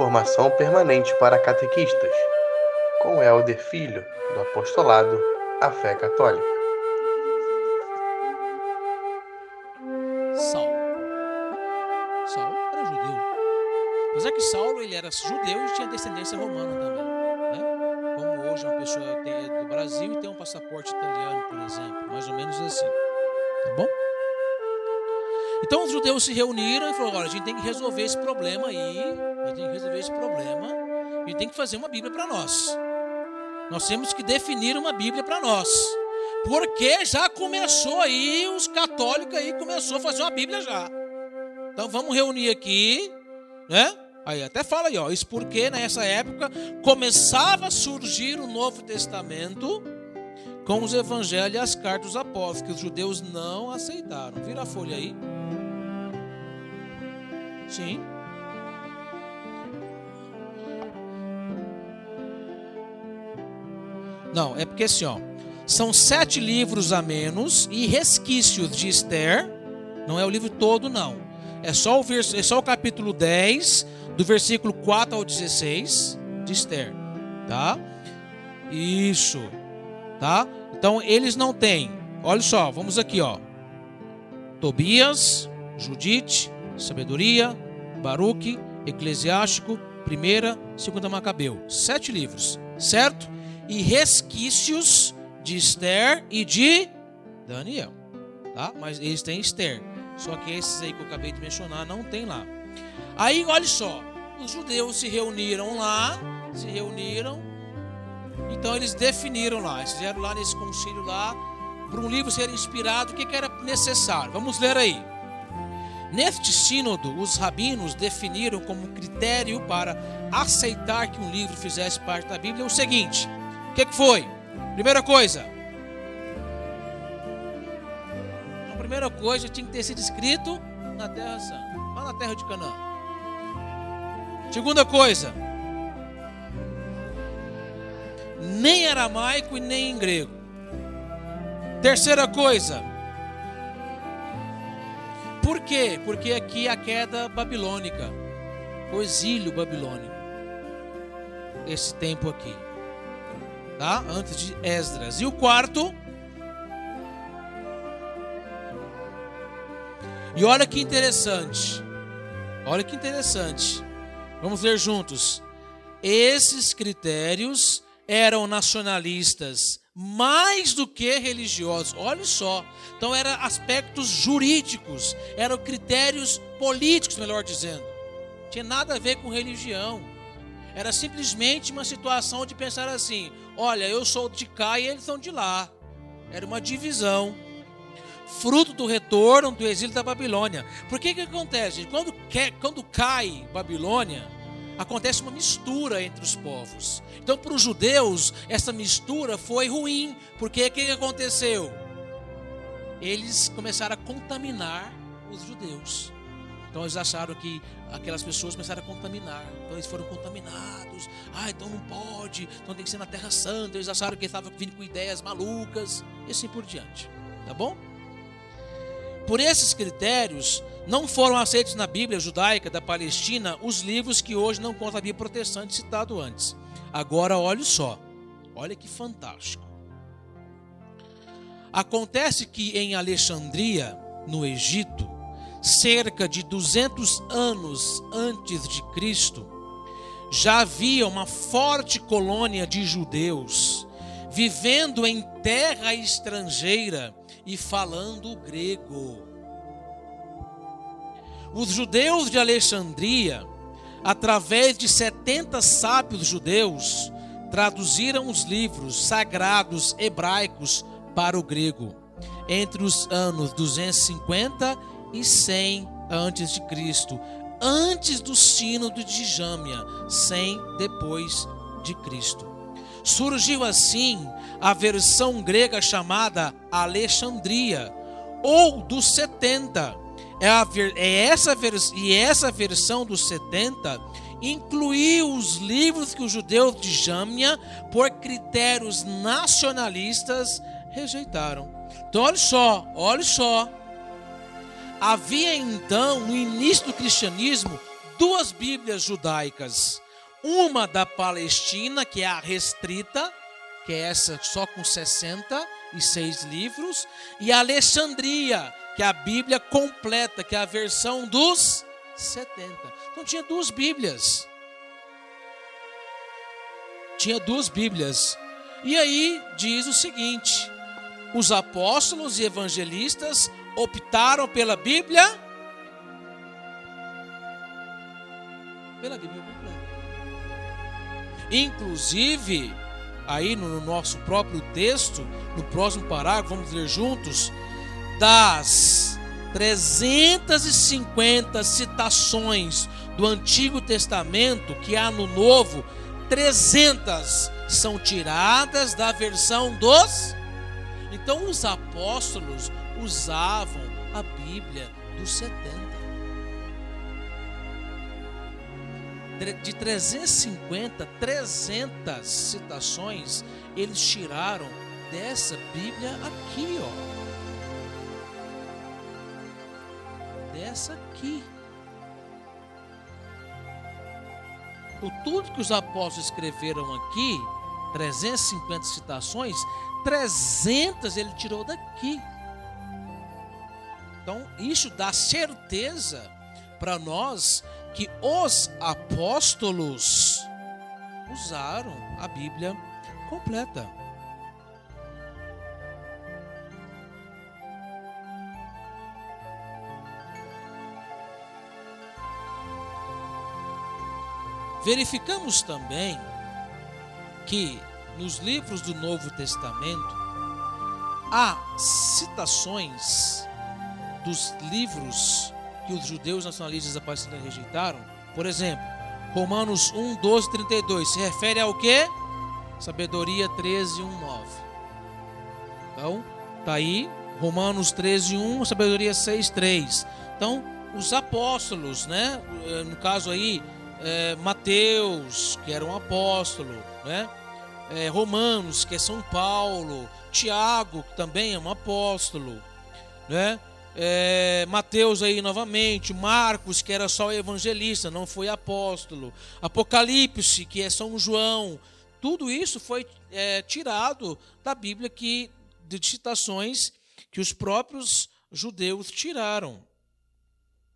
Formação permanente para catequistas, com Helder Filho, do Apostolado A Fé Católica. Saulo. Saulo era judeu. Apesar que Saulo ele era judeu e tinha descendência romana também. Né? Como hoje uma pessoa é do Brasil e tem um passaporte italiano, por exemplo. Mais ou menos assim. Tá bom? Então os judeus se reuniram e falaram: olha, a gente tem que resolver esse problema aí, a gente tem que resolver esse problema, a gente tem que fazer uma Bíblia para nós. Nós temos que definir uma Bíblia para nós. Porque já começou aí, os católicos aí começou a fazer uma Bíblia já. Então vamos reunir aqui, né? Aí até fala aí, ó, isso porque nessa época começava a surgir o Novo Testamento com os evangelhos e as cartas dos apóstolos, que os judeus não aceitaram. Vira a folha aí. Sim. Não, é porque assim, ó, são sete livros a menos e resquícios de Esther. Não é o livro todo, não. É só o, vers, é só o capítulo 10, do versículo 4 ao 16 de Esther. Tá? Isso. Tá? Então eles não têm. Olha só, vamos aqui, ó. Tobias, Judite, Sabedoria, Baruque, Eclesiástico, Primeira, Segunda Macabeu. Sete livros, certo? E resquícios de Esther e de Daniel. Tá? Mas eles têm Esther. Só que esses aí que eu acabei de mencionar não tem lá. Aí, olha só. Os judeus se reuniram lá. Se reuniram. Então eles definiram lá. Eles fizeram lá nesse concílio lá. Para um livro ser inspirado, o que, que era necessário? Vamos ler aí. Neste sínodo, os rabinos definiram como critério para aceitar que um livro fizesse parte da Bíblia o seguinte: o que, que foi? Primeira coisa. A primeira coisa tinha que ter sido escrito na Terra Santa, lá na Terra de Canaã. Segunda coisa. Nem aramaico e nem em grego. Terceira coisa. Por quê? Porque aqui a queda babilônica, o exílio babilônico. Esse tempo aqui tá? Antes de Esdras. E o quarto. E olha que interessante. Olha que interessante. Vamos ler juntos. Esses critérios eram nacionalistas mais do que religiosos. Olha só. Então eram aspectos jurídicos, eram critérios políticos, melhor dizendo. Tinha nada a ver com religião. Era simplesmente uma situação de pensar assim: olha, eu sou de cá e eles são de lá. Era uma divisão. Fruto do retorno do exílio da Babilônia. Por que que acontece? Quando, quando cai Babilônia, acontece uma mistura entre os povos. Então, para os judeus, essa mistura foi ruim. Porque o que, aconteceu? Eles começaram a contaminar os judeus. Então eles acharam que aquelas pessoas começaram a contaminar. Então eles foram contaminados. Ah, então não pode. Então tem que ser na Terra Santa. Eles acharam que estavam vindo com ideias malucas. E assim por diante. Tá bom? Por esses critérios, não foram aceitos na Bíblia judaica da Palestina os livros que hoje não contam a Bíblia protestante citado antes. Agora olhe só. Olha que fantástico. Acontece que em Alexandria, no Egito, cerca de 200 anos antes de Cristo, já havia uma forte colônia de judeus vivendo em terra estrangeira e falando grego. Os judeus de Alexandria, através de 70 sábios judeus, traduziram os livros sagrados hebraicos para o grego entre os anos 250 e 100 antes de Cristo, antes do sínodo de Jâmia, 100 depois de Cristo. Surgiu assim a versão grega chamada Alexandria, ou dos 70. É, a, é essa e essa versão dos 70 incluiu os livros que os judeus de Jâmia, por critérios nacionalistas, rejeitaram. Então, olha só, olha só. Havia então, no início do cristianismo, duas Bíblias judaicas. Uma da Palestina, que é a restrita, que é essa só com 66 livros, e a Alexandria, que a Bíblia completa, que é a versão dos 70. Então tinha duas Bíblias. Tinha duas Bíblias. E aí diz o seguinte: os apóstolos e evangelistas optaram pela Bíblia pela Bíblia completa. Inclusive, aí no nosso próprio texto, no próximo parágrafo, vamos ler juntos, das 350 citações do Antigo Testamento que há no Novo, 300 são tiradas da versão dos. Então, os apóstolos usavam a Bíblia dos 70. De 350, 300 citações eles tiraram dessa Bíblia aqui, ó. Dessa aqui. O tudo que os apóstolos escreveram aqui, 350 citações, 300 ele tirou daqui. Então, isso dá certeza para nós que os apóstolos usaram a Bíblia completa. Verificamos também que nos livros do Novo Testamento há citações dos livros que os judeus nacionalistas da Palestina rejeitaram. Por exemplo, Romanos 1, 12, 32 se refere ao que? Sabedoria 13, 1, 9. Então, tá aí, Romanos 13, 1, Sabedoria 6, 3. Então, os apóstolos, né? No caso aí, é, Mateus, que era um apóstolo, né? É, Romanos, que é São Paulo, Tiago, que também é um apóstolo, né? É, Mateus aí novamente, Marcos, que era só evangelista, não foi apóstolo, Apocalipse, que é São João, tudo isso foi é, tirado da Bíblia que, de citações que os próprios judeus tiraram.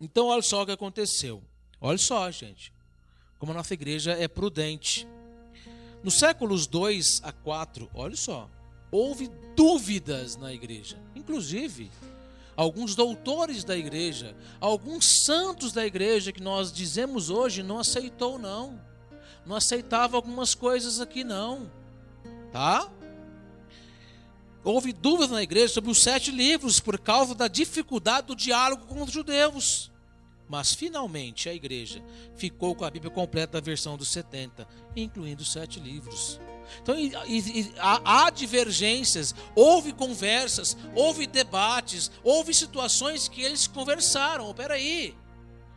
Então, olha só o que aconteceu. Olha só, gente como a nossa igreja é prudente. Nos séculos 2 a 4, olha só, houve dúvidas na igreja. Inclusive, alguns doutores da igreja, alguns santos da igreja que nós dizemos hoje não aceitou não. Não aceitava algumas coisas aqui não. Tá? Houve dúvidas na igreja sobre os sete livros por causa da dificuldade do diálogo com os judeus. Mas finalmente a igreja ficou com a Bíblia completa da versão dos 70, incluindo sete livros. Então e, e, há, há divergências, houve conversas, houve debates, houve situações que eles conversaram. Oh, aí,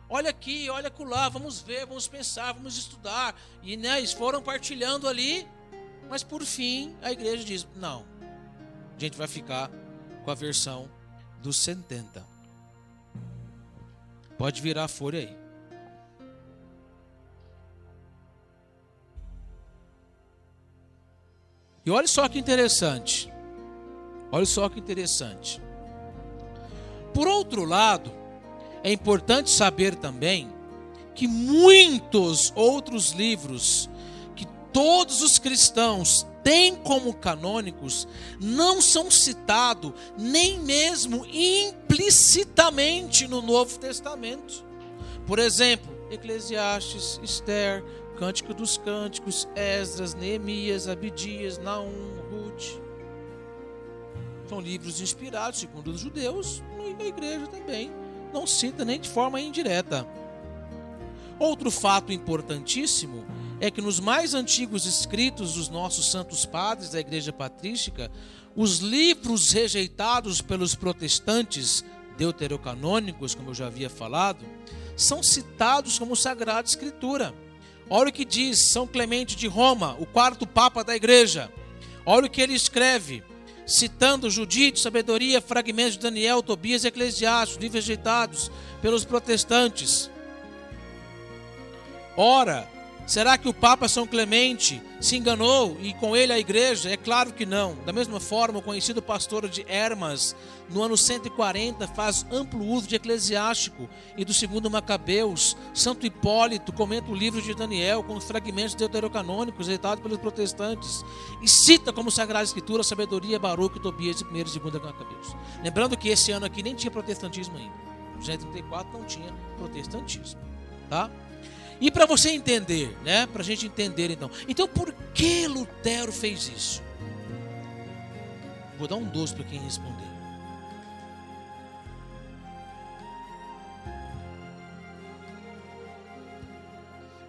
olha aqui, olha lá, vamos ver, vamos pensar, vamos estudar. E né, eles foram partilhando ali, mas por fim a igreja diz: não, a gente vai ficar com a versão dos 70. Pode virar a folha aí. E olha só que interessante. Olha só que interessante. Por outro lado, é importante saber também que muitos outros livros que todos os cristãos têm como canônicos não são citados nem mesmo implicitamente no Novo Testamento. Por exemplo, Eclesiastes, Esther, Cântico dos Cânticos, Esdras, Neemias, Abidias, Naum, Ruth. São livros inspirados, segundo os judeus, e a igreja também não cita nem de forma indireta. Outro fato importantíssimo é que nos mais antigos escritos dos nossos santos padres da Igreja Patrística, os livros rejeitados pelos protestantes deuterocanônicos, como eu já havia falado, são citados como Sagrada Escritura. Olha o que diz São Clemente de Roma, o quarto papa da igreja. Olha o que ele escreve, citando Judite, Sabedoria, fragmentos de Daniel, Tobias e Eclesiastes, livros rejeitados pelos protestantes. Ora, Será que o Papa São Clemente se enganou e com ele a igreja? É claro que não. Da mesma forma, o conhecido pastor de Hermas, no ano 140, faz amplo uso de Eclesiástico e do segundo Macabeus. Santo Hipólito comenta o livro de Daniel com os fragmentos deuterocanônicos editados pelos protestantes e cita como Sagrada Escritura sabedoria, Baruch, Tobias 1 e 2 Macabeus. Lembrando que esse ano aqui nem tinha protestantismo ainda. No 134 não tinha protestantismo, tá? E para você entender, né? Para a gente entender então. Então, por que Lutero fez isso? Vou dar um doce para quem responder.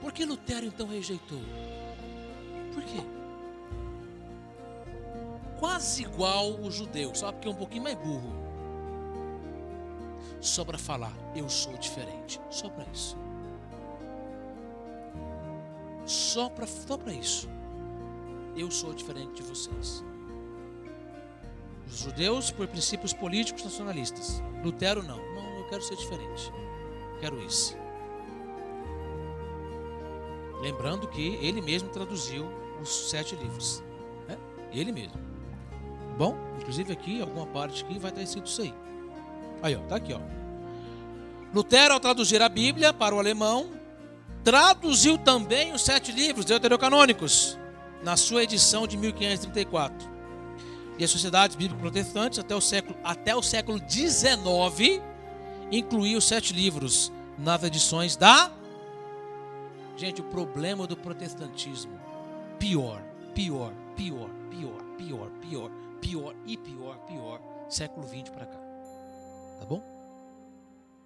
Por que Lutero então rejeitou? Por quê? Quase igual o judeu, só que é um pouquinho mais burro. Só para falar, eu sou diferente. Só para isso. Só para só isso. Eu sou diferente de vocês. Os judeus por princípios políticos nacionalistas. Lutero não. Não, eu quero ser diferente. Quero isso. Lembrando que ele mesmo traduziu os sete livros. Né? Ele mesmo. Bom, inclusive aqui, alguma parte aqui vai estar escrito isso aí. Aí, ó, tá aqui, ó. Lutero, ao traduzir a Bíblia para o alemão, traduziu também os sete livros deuterocanônicos na sua edição de 1534. E as sociedades bíblicas protestantes até o século até o século 19 incluíam os sete livros nas edições da Gente, o problema do protestantismo pior, pior, pior, pior, pior, pior, pior e pior, pior, século 20 para cá. Tá bom?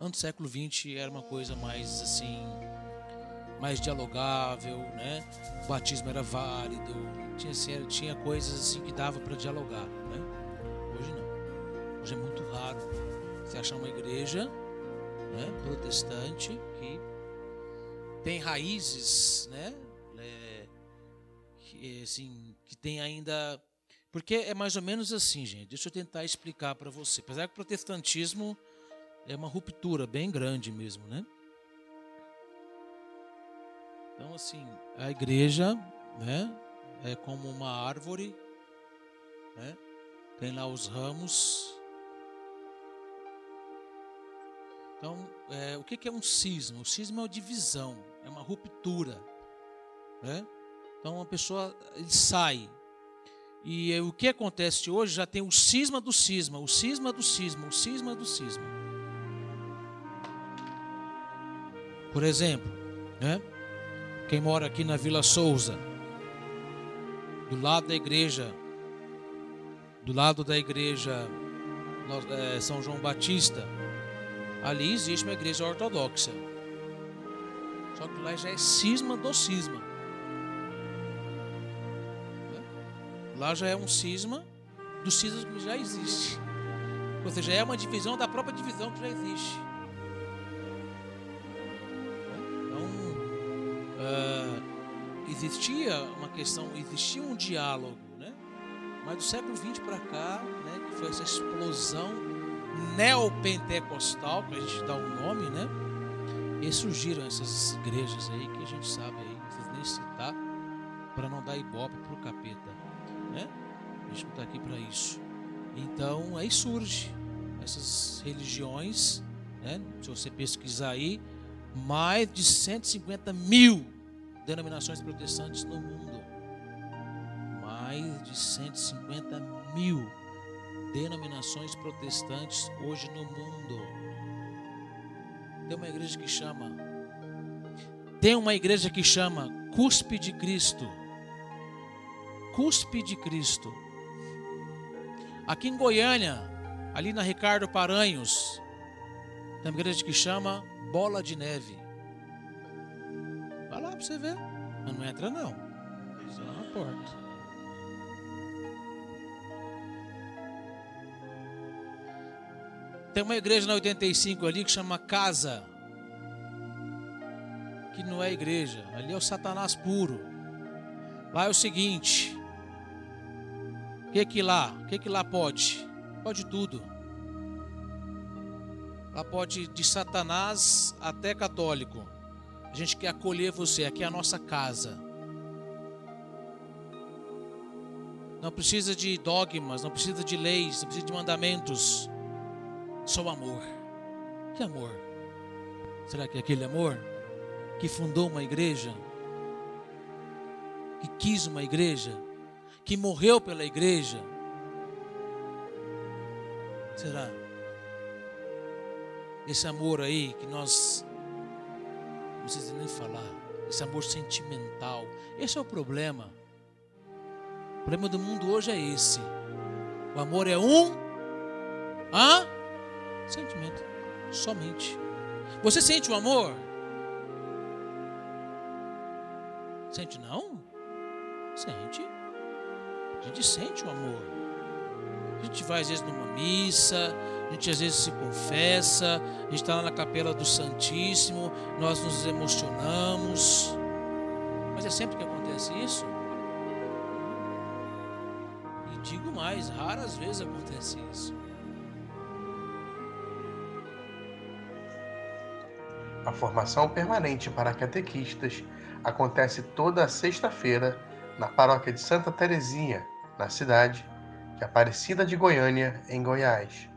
Antes do século 20 era uma coisa mais assim, mais dialogável, né? O batismo era válido, tinha, tinha coisas assim que dava para dialogar, né? Hoje não. Hoje é muito raro você achar uma igreja né, protestante que tem raízes, né? É, que, assim, que tem ainda. Porque é mais ou menos assim, gente. Deixa eu tentar explicar para você. Apesar que o protestantismo é uma ruptura bem grande mesmo, né? Então, assim, a igreja, né, é como uma árvore, né? Tem lá os ramos. Então, é, o que é um cisma? O cisma é uma divisão, é uma ruptura, né? Então, uma pessoa ele sai. E é, o que acontece hoje já tem o cisma do cisma, o cisma do cisma, o cisma do cisma. Por exemplo, né? Quem mora aqui na Vila Souza, do lado da igreja, do lado da igreja é, São João Batista, ali existe uma igreja ortodoxa. Só que lá já é cisma do cisma. Lá já é um cisma do cisma que já existe. Ou seja, é uma divisão da própria divisão que já existe. Existia uma questão, existia um diálogo, né? Mas do século XX para cá, né, que foi essa explosão neopentecostal, que a gente dá o um nome, né? E surgiram essas igrejas aí que a gente sabe aí, não precisa nem citar, para não dar ibope para o capeta, né? A gente não está aqui para isso. Então aí surge essas religiões, né? Se você pesquisar aí, mais de 150 mil denominações protestantes no mundo. Mais de 150 mil denominações protestantes hoje no mundo. Tem uma igreja que chama. Tem uma igreja que chama Cuspe de Cristo. Cuspe de Cristo. Aqui em Goiânia, ali na Ricardo Paranhos, tem uma igreja que chama Bola de Neve pra você ver. Mas não entra não. Só na porta. Tem uma igreja na 85 ali que chama Casa. Que não é igreja. Ali é o Satanás puro. Lá é o seguinte. O que que lá? O que que lá pode? Pode tudo. Lá pode de Satanás até católico. A gente quer acolher você, aqui é a nossa casa. Não precisa de dogmas, não precisa de leis, não precisa de mandamentos. Só o amor. Que amor? Será que é aquele amor que fundou uma igreja? Que quis uma igreja? Que morreu pela igreja? Será? Esse amor aí que nós precisa nem falar, esse amor sentimental, esse é o problema. O problema do mundo hoje é esse. O amor é um hã? sentimento, somente. Você sente o amor? Sente não? Sente. A gente sente o amor. A gente vai às vezes numa missa, a gente às vezes se confessa, a gente está lá na capela do Santíssimo, nós nos emocionamos. Mas é sempre que acontece isso? E digo mais, raras vezes acontece isso. A formação permanente para catequistas acontece toda sexta-feira na paróquia de Santa Terezinha, na cidade de Aparecida de Goiânia, em Goiás.